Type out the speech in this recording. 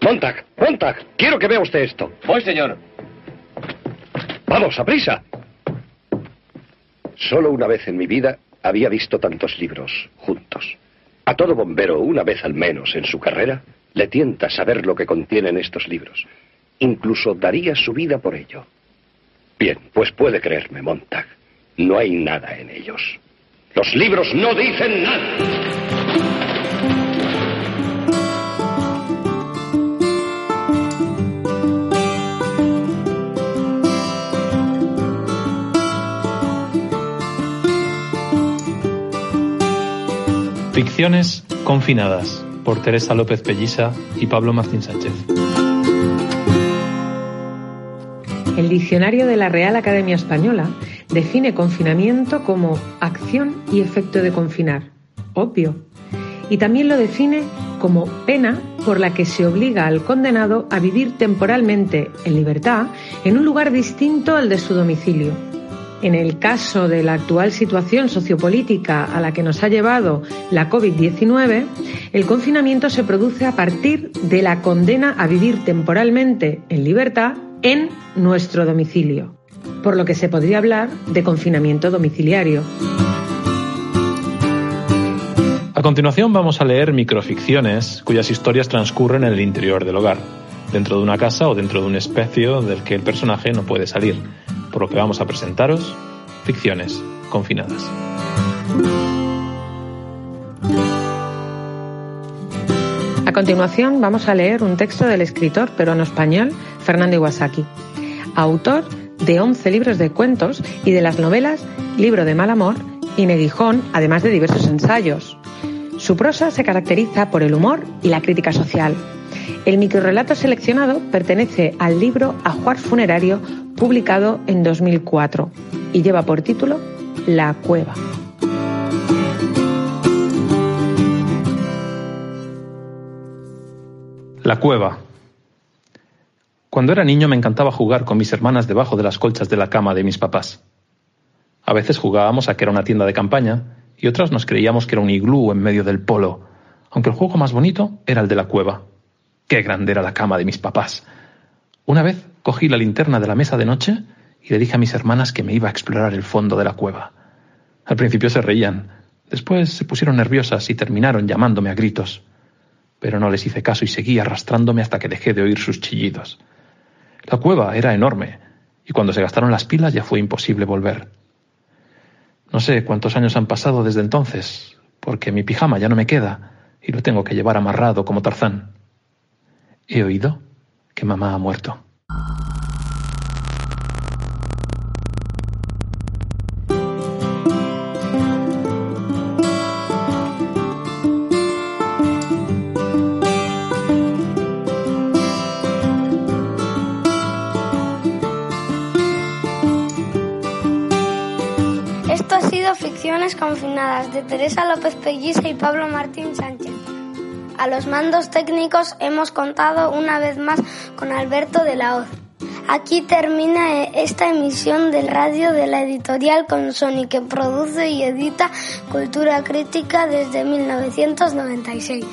Montag, Montag, quiero que vea usted esto. Voy, señor. Vamos, a prisa. Solo una vez en mi vida había visto tantos libros juntos. A todo bombero, una vez al menos en su carrera, le tienta saber lo que contienen estos libros. Incluso daría su vida por ello. Bien, pues puede creerme, Montag. No hay nada en ellos. Los libros no dicen nada. Ficciones confinadas por Teresa López Pellisa y Pablo Martín Sánchez. El diccionario de la Real Academia Española define confinamiento como acción y efecto de confinar, obvio, y también lo define como pena por la que se obliga al condenado a vivir temporalmente en libertad en un lugar distinto al de su domicilio en el caso de la actual situación sociopolítica a la que nos ha llevado la COVID-19, el confinamiento se produce a partir de la condena a vivir temporalmente en libertad en nuestro domicilio, por lo que se podría hablar de confinamiento domiciliario. A continuación vamos a leer microficciones cuyas historias transcurren en el interior del hogar, dentro de una casa o dentro de un espacio del que el personaje no puede salir por lo que vamos a presentaros ficciones confinadas. A continuación vamos a leer un texto del escritor peruano español Fernando Iwasaki, autor de 11 libros de cuentos y de las novelas Libro de Mal Amor y Neguijón, además de diversos ensayos. Su prosa se caracteriza por el humor y la crítica social. El microrelato seleccionado pertenece al libro Ajuar Funerario publicado en 2004 y lleva por título La cueva. La cueva. Cuando era niño me encantaba jugar con mis hermanas debajo de las colchas de la cama de mis papás. A veces jugábamos a que era una tienda de campaña y otras nos creíamos que era un iglú en medio del polo, aunque el juego más bonito era el de la cueva. Qué grande era la cama de mis papás. Una vez cogí la linterna de la mesa de noche y le dije a mis hermanas que me iba a explorar el fondo de la cueva. Al principio se reían, después se pusieron nerviosas y terminaron llamándome a gritos. Pero no les hice caso y seguí arrastrándome hasta que dejé de oír sus chillidos. La cueva era enorme, y cuando se gastaron las pilas ya fue imposible volver. No sé cuántos años han pasado desde entonces, porque mi pijama ya no me queda y lo tengo que llevar amarrado como Tarzán. He oído que mamá ha muerto. Esto ha sido Ficciones Confinadas de Teresa López Pelliza y Pablo Martín Sánchez. A los mandos técnicos hemos contado una vez más con Alberto de la Hoz. Aquí termina esta emisión del radio de la editorial Consoni que produce y edita Cultura Crítica desde 1996.